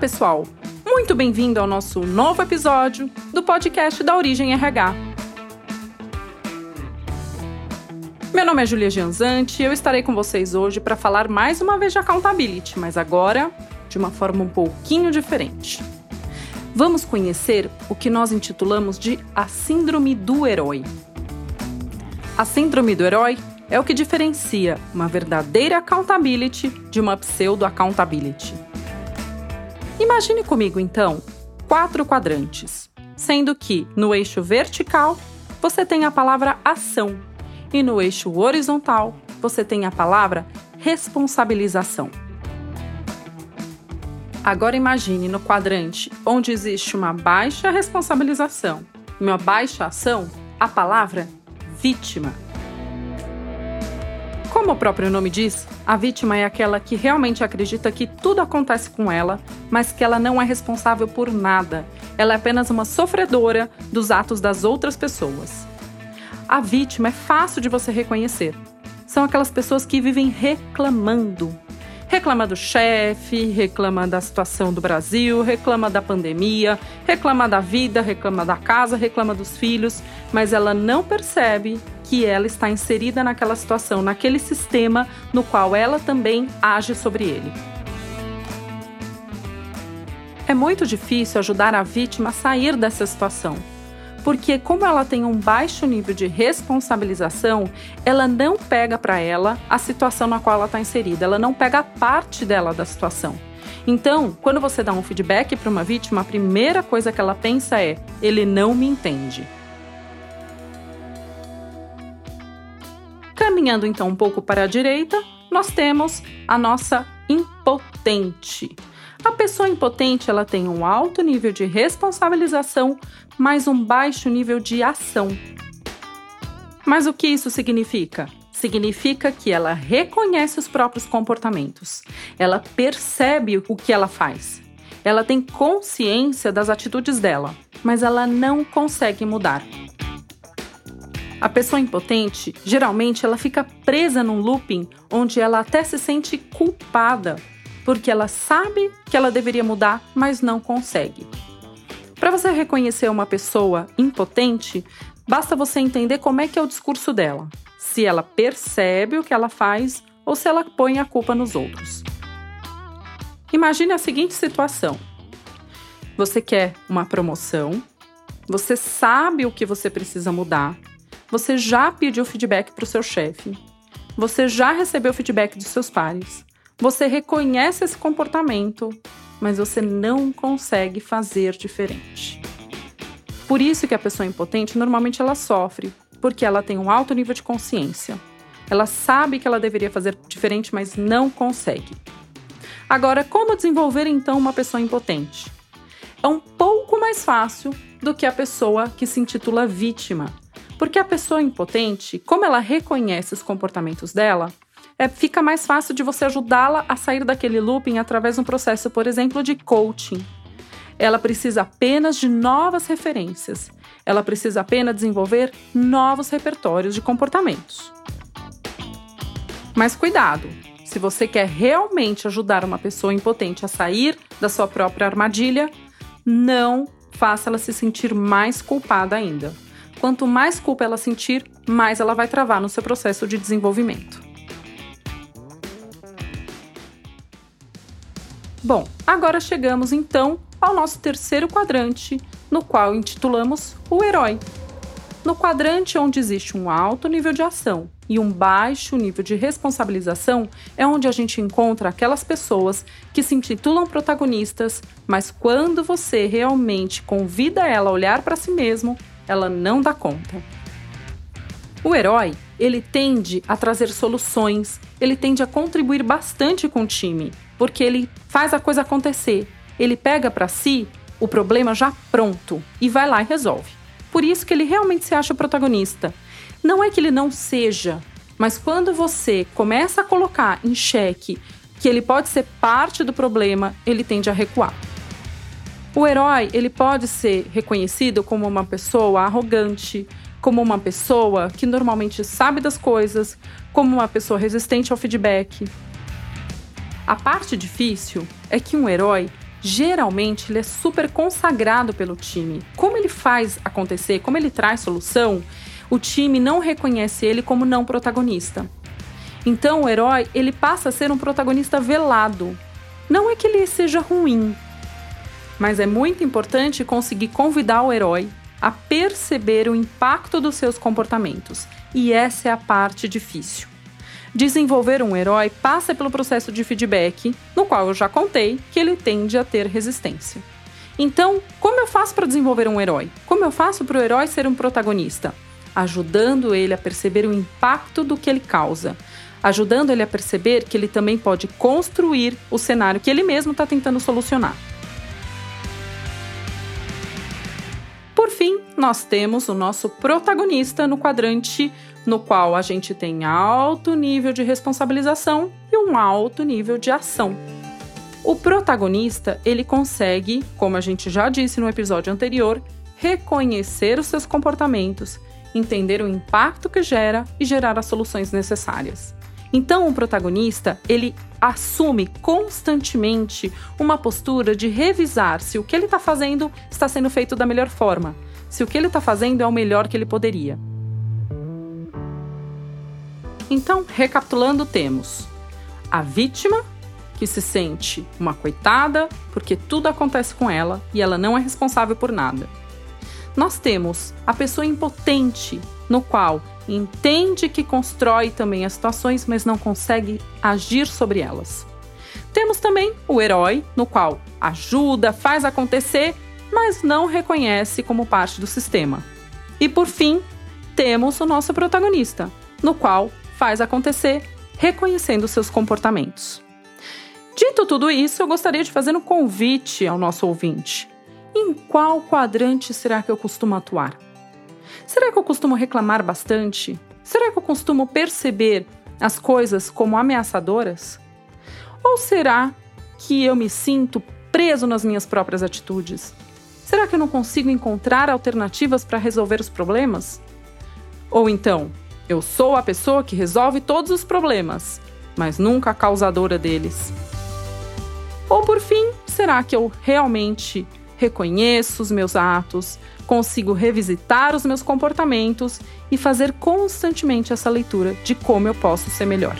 Pessoal! Muito bem-vindo ao nosso novo episódio do podcast da Origem RH. Meu nome é Julia Gianzanti e eu estarei com vocês hoje para falar mais uma vez de accountability, mas agora de uma forma um pouquinho diferente. Vamos conhecer o que nós intitulamos de a Síndrome do Herói. A Síndrome do Herói é o que diferencia uma verdadeira accountability de uma pseudo-accountability. Imagine comigo, então, quatro quadrantes, sendo que no eixo vertical você tem a palavra ação e no eixo horizontal você tem a palavra responsabilização. Agora imagine no quadrante onde existe uma baixa responsabilização e uma baixa ação, a palavra vítima. Como o próprio nome diz, a vítima é aquela que realmente acredita que tudo acontece com ela, mas que ela não é responsável por nada. Ela é apenas uma sofredora dos atos das outras pessoas. A vítima é fácil de você reconhecer. São aquelas pessoas que vivem reclamando. Reclama do chefe, reclama da situação do Brasil, reclama da pandemia, reclama da vida, reclama da casa, reclama dos filhos, mas ela não percebe que ela está inserida naquela situação, naquele sistema no qual ela também age sobre ele. É muito difícil ajudar a vítima a sair dessa situação, porque como ela tem um baixo nível de responsabilização, ela não pega para ela a situação na qual ela está inserida, ela não pega a parte dela da situação. Então, quando você dá um feedback para uma vítima, a primeira coisa que ela pensa é: ele não me entende. Caminhando então um pouco para a direita, nós temos a nossa impotente. A pessoa impotente ela tem um alto nível de responsabilização, mas um baixo nível de ação. Mas o que isso significa? Significa que ela reconhece os próprios comportamentos, ela percebe o que ela faz, ela tem consciência das atitudes dela, mas ela não consegue mudar. A pessoa impotente, geralmente, ela fica presa num looping onde ela até se sente culpada, porque ela sabe que ela deveria mudar, mas não consegue. Para você reconhecer uma pessoa impotente, basta você entender como é que é o discurso dela, se ela percebe o que ela faz ou se ela põe a culpa nos outros. Imagine a seguinte situação: você quer uma promoção, você sabe o que você precisa mudar, você já pediu feedback para o seu chefe. Você já recebeu feedback dos seus pares. Você reconhece esse comportamento, mas você não consegue fazer diferente. Por isso que a pessoa impotente normalmente ela sofre, porque ela tem um alto nível de consciência. Ela sabe que ela deveria fazer diferente, mas não consegue. Agora, como desenvolver então uma pessoa impotente? É um pouco mais fácil do que a pessoa que se intitula vítima porque a pessoa impotente, como ela reconhece os comportamentos dela, é, fica mais fácil de você ajudá-la a sair daquele looping através de um processo, por exemplo, de coaching. Ela precisa apenas de novas referências. Ela precisa apenas desenvolver novos repertórios de comportamentos. Mas cuidado! Se você quer realmente ajudar uma pessoa impotente a sair da sua própria armadilha, não faça ela se sentir mais culpada ainda. Quanto mais culpa ela sentir, mais ela vai travar no seu processo de desenvolvimento. Bom, agora chegamos então ao nosso terceiro quadrante, no qual intitulamos o herói. No quadrante onde existe um alto nível de ação e um baixo nível de responsabilização, é onde a gente encontra aquelas pessoas que se intitulam protagonistas, mas quando você realmente convida ela a olhar para si mesmo, ela não dá conta. O herói, ele tende a trazer soluções, ele tende a contribuir bastante com o time, porque ele faz a coisa acontecer. Ele pega para si o problema já pronto e vai lá e resolve. Por isso que ele realmente se acha protagonista. Não é que ele não seja, mas quando você começa a colocar em xeque que ele pode ser parte do problema, ele tende a recuar. O herói, ele pode ser reconhecido como uma pessoa arrogante, como uma pessoa que normalmente sabe das coisas, como uma pessoa resistente ao feedback. A parte difícil é que um herói geralmente ele é super consagrado pelo time. Como ele faz acontecer, como ele traz solução, o time não reconhece ele como não protagonista. Então o herói, ele passa a ser um protagonista velado. Não é que ele seja ruim, mas é muito importante conseguir convidar o herói a perceber o impacto dos seus comportamentos. E essa é a parte difícil. Desenvolver um herói passa pelo processo de feedback, no qual eu já contei que ele tende a ter resistência. Então, como eu faço para desenvolver um herói? Como eu faço para o herói ser um protagonista? Ajudando ele a perceber o impacto do que ele causa, ajudando ele a perceber que ele também pode construir o cenário que ele mesmo está tentando solucionar. Fim, nós temos o nosso protagonista no quadrante no qual a gente tem alto nível de responsabilização e um alto nível de ação. O protagonista, ele consegue, como a gente já disse no episódio anterior, reconhecer os seus comportamentos, entender o impacto que gera e gerar as soluções necessárias. Então, o protagonista, ele assume constantemente uma postura de revisar se o que ele está fazendo está sendo feito da melhor forma, se o que ele está fazendo é o melhor que ele poderia. Então, recapitulando, temos a vítima, que se sente uma coitada porque tudo acontece com ela e ela não é responsável por nada. Nós temos a pessoa impotente, no qual entende que constrói também as situações, mas não consegue agir sobre elas. Temos também o herói, no qual ajuda, faz acontecer, mas não reconhece como parte do sistema. E por fim, temos o nosso protagonista, no qual faz acontecer reconhecendo seus comportamentos. Dito tudo isso, eu gostaria de fazer um convite ao nosso ouvinte. Em qual quadrante será que eu costumo atuar? Será que eu costumo reclamar bastante? Será que eu costumo perceber as coisas como ameaçadoras? Ou será que eu me sinto preso nas minhas próprias atitudes? Será que eu não consigo encontrar alternativas para resolver os problemas? Ou então, eu sou a pessoa que resolve todos os problemas, mas nunca a causadora deles. Ou por fim, será que eu realmente reconheço os meus atos, consigo revisitar os meus comportamentos e fazer constantemente essa leitura de como eu posso ser melhor?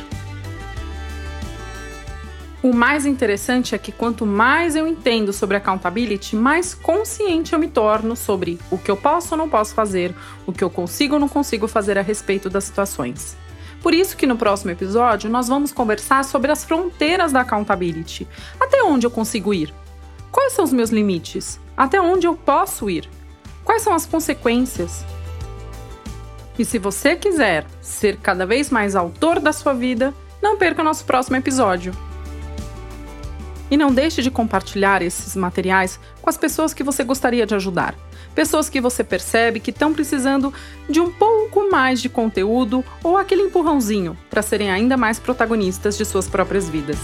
O mais interessante é que quanto mais eu entendo sobre accountability, mais consciente eu me torno sobre o que eu posso ou não posso fazer, o que eu consigo ou não consigo fazer a respeito das situações. Por isso que no próximo episódio nós vamos conversar sobre as fronteiras da accountability. Até onde eu consigo ir? Quais são os meus limites? Até onde eu posso ir? Quais são as consequências? E se você quiser ser cada vez mais autor da sua vida, não perca o nosso próximo episódio. E não deixe de compartilhar esses materiais com as pessoas que você gostaria de ajudar. Pessoas que você percebe que estão precisando de um pouco mais de conteúdo ou aquele empurrãozinho para serem ainda mais protagonistas de suas próprias vidas.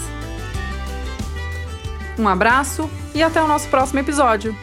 Um abraço e até o nosso próximo episódio.